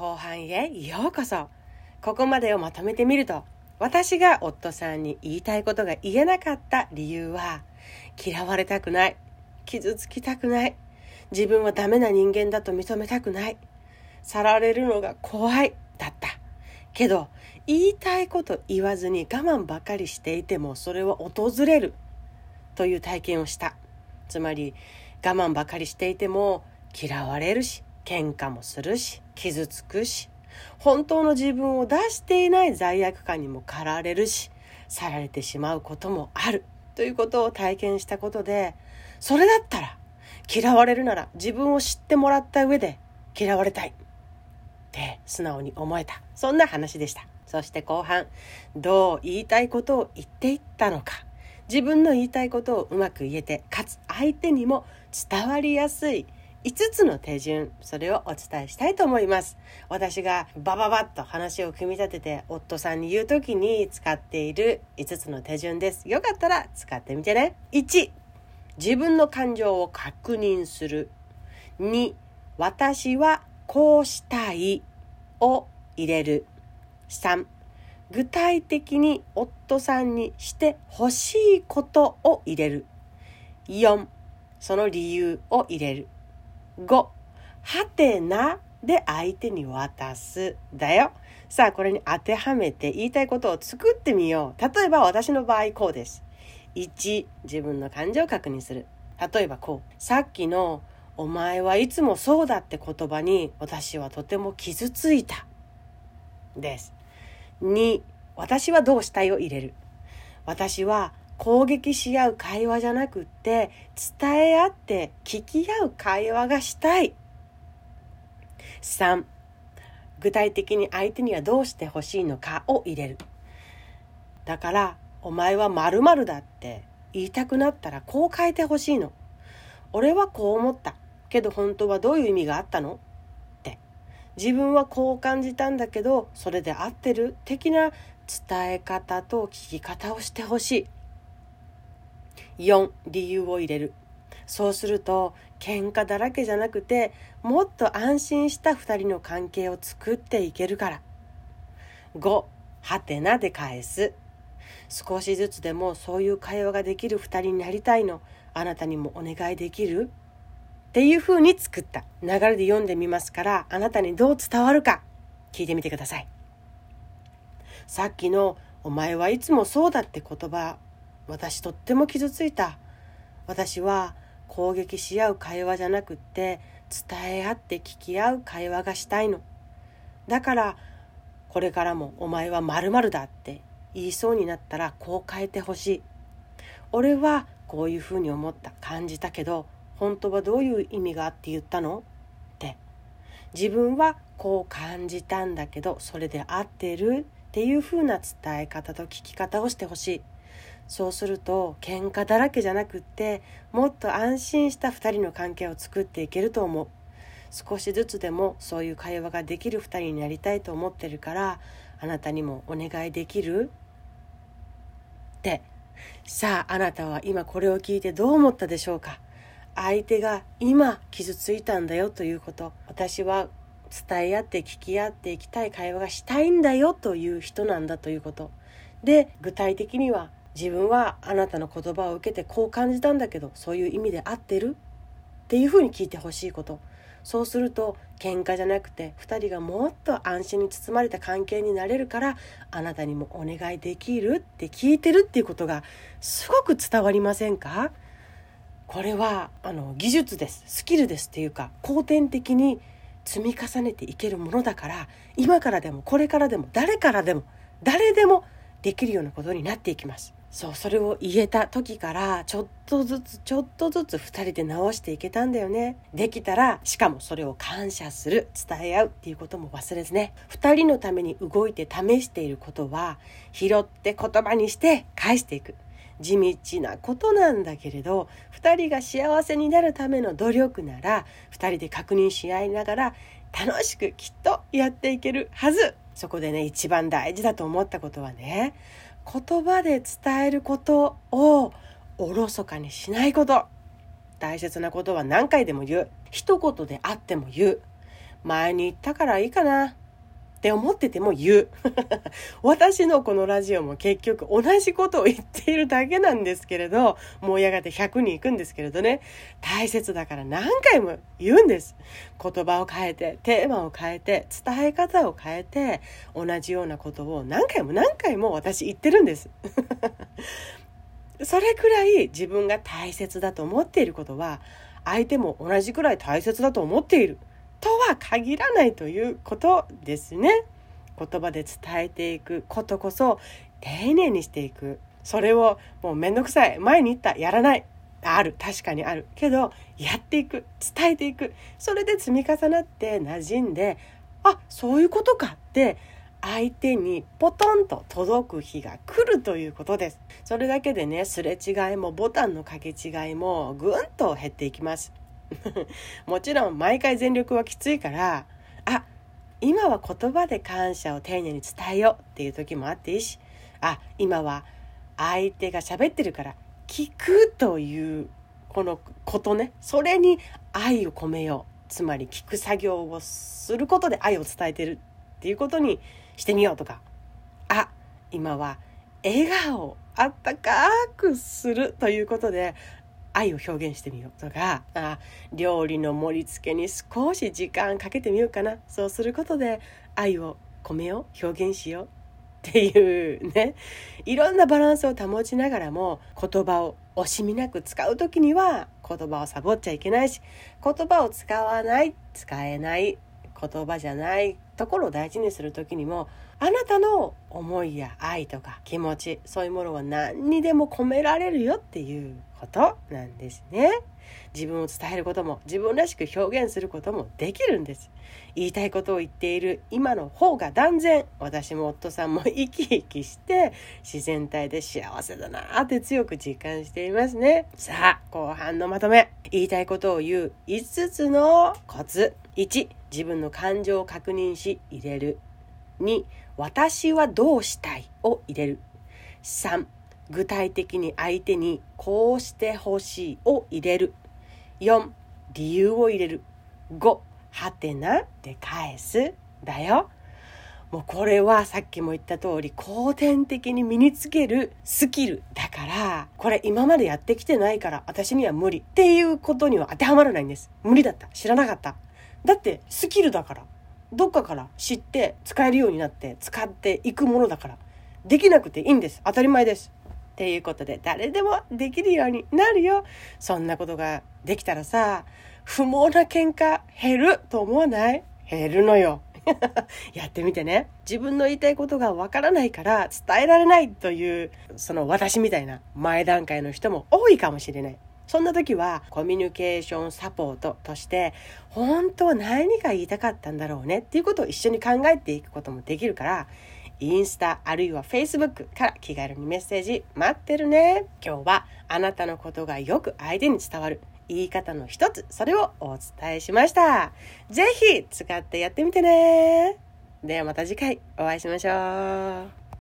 後半へようこそ。ここまでをまとめてみると私が夫さんに言いたいことが言えなかった理由は嫌われたくない。傷つきたくない。自分はダメな人間だと認めたくない。去られるのが怖いだった。けど言いたいこと言わずに我慢ばかりしていてもそれは訪れる。という体験をした。つまり我慢ばかりしていても嫌われるし喧嘩もするし傷つくし本当の自分を出していない罪悪感にも駆られるし去られてしまうこともある。ということを体験したことでそれだったら嫌われるなら自分を知ってもらった上で嫌われたい。って素直に思えた。そんな話でした。そして後半どう言いたいことを言っていったのか。自分の言いたいことをうまく言えてかつ相手にも伝わりやすい5つの手順それをお伝えしたいと思います。私がバババッと話を組み立てて夫さんに言う時に使っている5つの手順です。よかったら使ってみてね。1自分の感情を確認する。2私はこうしたいを入れる。3具体的に夫さんにしてほしいことを入れる。4その理由を入れる。5はてなで相手に渡すだよ。さあこれに当てはめて言いたいことを作ってみよう。例えば私の場合こうです。1自分の感情を確認する。例えばこう。さっきの「お前はいつもそうだ」って言葉に私はとても傷ついた。です。2私はどうしたいを入れる。私は攻撃し合う会話じゃなくって伝え合って聞き合う会話がしたい。3具体的に相手にはどうしてほしいのかを入れる。だからお前は〇〇だって言いたくなったらこう変えてほしいの。俺はこう思った。けど本当はどういう意味があったの？って自分はこう感じたんだけどそれで合ってる？的な伝え方と聞き方をしてほしい。4理由を入れる。そうすると喧嘩だらけじゃなくてもっと安心した2人の関係を作っていけるから。5はてなで返す。少しずつでもそういう会話ができる2人になりたいの。あなたにもお願いできる？っていう風に作った。流れで読んでみますからあなたにどう伝わるか。聞いてみてください。さっきの「お前はいつもそうだ」って言葉私とっても傷ついた。私は攻撃し合う会話じゃなくって伝え合って聞き合う会話がしたいの。だからこれからもお前はまるだって言いそうになったらこう変えてほしい。俺はこういうふうに思った感じたけど本当はどういう意味があって言ったの？って。自分はこう感じたんだけどそれで合ってる？っていうふうな伝え方と聞き方をしてほしい。そうすると喧嘩だらけじゃなくってもっと安心した2人の関係を作っていけると思う。少しずつでもそういう会話ができる2人になりたいと思ってるからあなたにもお願いできる？って。さああなたは今これを聞いてどう思ったでしょうか？相手が今傷ついたんだよということ。私は伝え合って聞き合っていきたい会話がしたいんだよという人なんだということ。で具体的には自分はあなたの言葉を受けてこう感じたんだけどそういう意味で合ってる？っていうふうに聞いてほしいこと。そうすると喧嘩じゃなくて2人がもっと安心に包まれた関係になれるからあなたにもお願いできるって聞いてるっていうことがすごく伝わりませんか？これはあの技術です。スキルですっていうか後天的に積み重ねていけるものだから今からでもこれからでも誰からでも誰でもできるようなことになっていきます。そうそれを言えた時からちょっとずつちょっとずつ2人で直していけたんだよね。できたらしかもそれを感謝する伝え合うっていうことも忘れずね。2人のために動いて試していることは拾って言葉にして返していく。地道なことなんだけれど2人が幸せになるための努力なら2人で確認し合いながら楽しくきっとやっていけるはず。そこでね一番大事だと思ったことはね言葉で伝えることをおろそかにしないこと。大切なことは何回でも言う。一言であっても言う。前に言ったからいいかな。って思ってても言う。私のこのラジオも結局同じことを言っているだけなんですけれど、もうやがて100に行くんですけれどね、大切だから何回も言うんです。言葉を変えて、テーマを変えて、伝え方を変えて、同じようなことを何回も何回も私言ってるんです。それくらい自分が大切だと思っていることは、相手も同じくらい大切だと思っている。とは限らないということですね。言葉で伝えていくことこそ丁寧にしていく。それをもうめんどくさい。前に言った。やらない。ある。確かにある。けど、やっていく。伝えていく。それで積み重なって馴染んで、あ、そういうことかって相手にポトンと届く日が来るということです。それだけでね、すれ違いもボタンの掛け違いもぐんと減っていきます。もちろん毎回全力はきついからあ今は言葉で感謝を丁寧に伝えようっていう時もあっていいしあ今は相手が喋ってるから聞くというこのことねそれに愛を込めよう。つまり聞く作業をすることで愛を伝えてるっていうことにしてみようとか。あ今は笑顔をあったかくするということで愛を表現してみようとかあ料理の盛り付けに少し時間かけてみようかな。そうすることで愛を込めよう表現しようっていうね。いろんなバランスを保ちながらも言葉を惜しみなく使う時には言葉をサボっちゃいけないし言葉を使わない使えない言葉じゃないところを大事にする時にもあなたの思いや愛とか気持ちそういうものは何にでも込められるよっていうことなんですね。自分を伝えることも自分らしく表現することもできるんです。言いたいことを言っている今の方が断然私も夫さんも生き生きして自然体で幸せだなって強く実感していますね。さあ後半のまとめ言いたいことを言う5つのコツ1自分の感情を確認し入れる2私はどうしたいを入れる3具体的に相手にこうしてほしいを入れる。4理由を入れる。5はてなで返す。だよ。もうこれはさっきも言った通り後天的に身につけるスキルだからこれ今までやってきてないから私には無理っていうことには当てはまらないんです。無理だった。知らなかった。だってスキルだから。どっかから知って使えるようになって使っていくものだから。できなくていいんです。当たり前です。ていうことで誰でもできるようになるよ。そんなことができたらさ不毛な喧嘩減ると思わない？減るのよ。やってみてね。自分の言いたいことがわからないから伝えられないというその私みたいな前段階の人も多いかもしれない。そんな時はコミュニケーションサポートとして本当は何が言いたかったんだろうねっていうことを一緒に考えていくこともできるからインスタあるいはフェイスブックから気軽にメッセージ待ってるね。今日はあなたのことがよく相手に伝わる言い方の一つそれをお伝えしました。是非使ってやってみてね。ではまた次回お会いしましょう。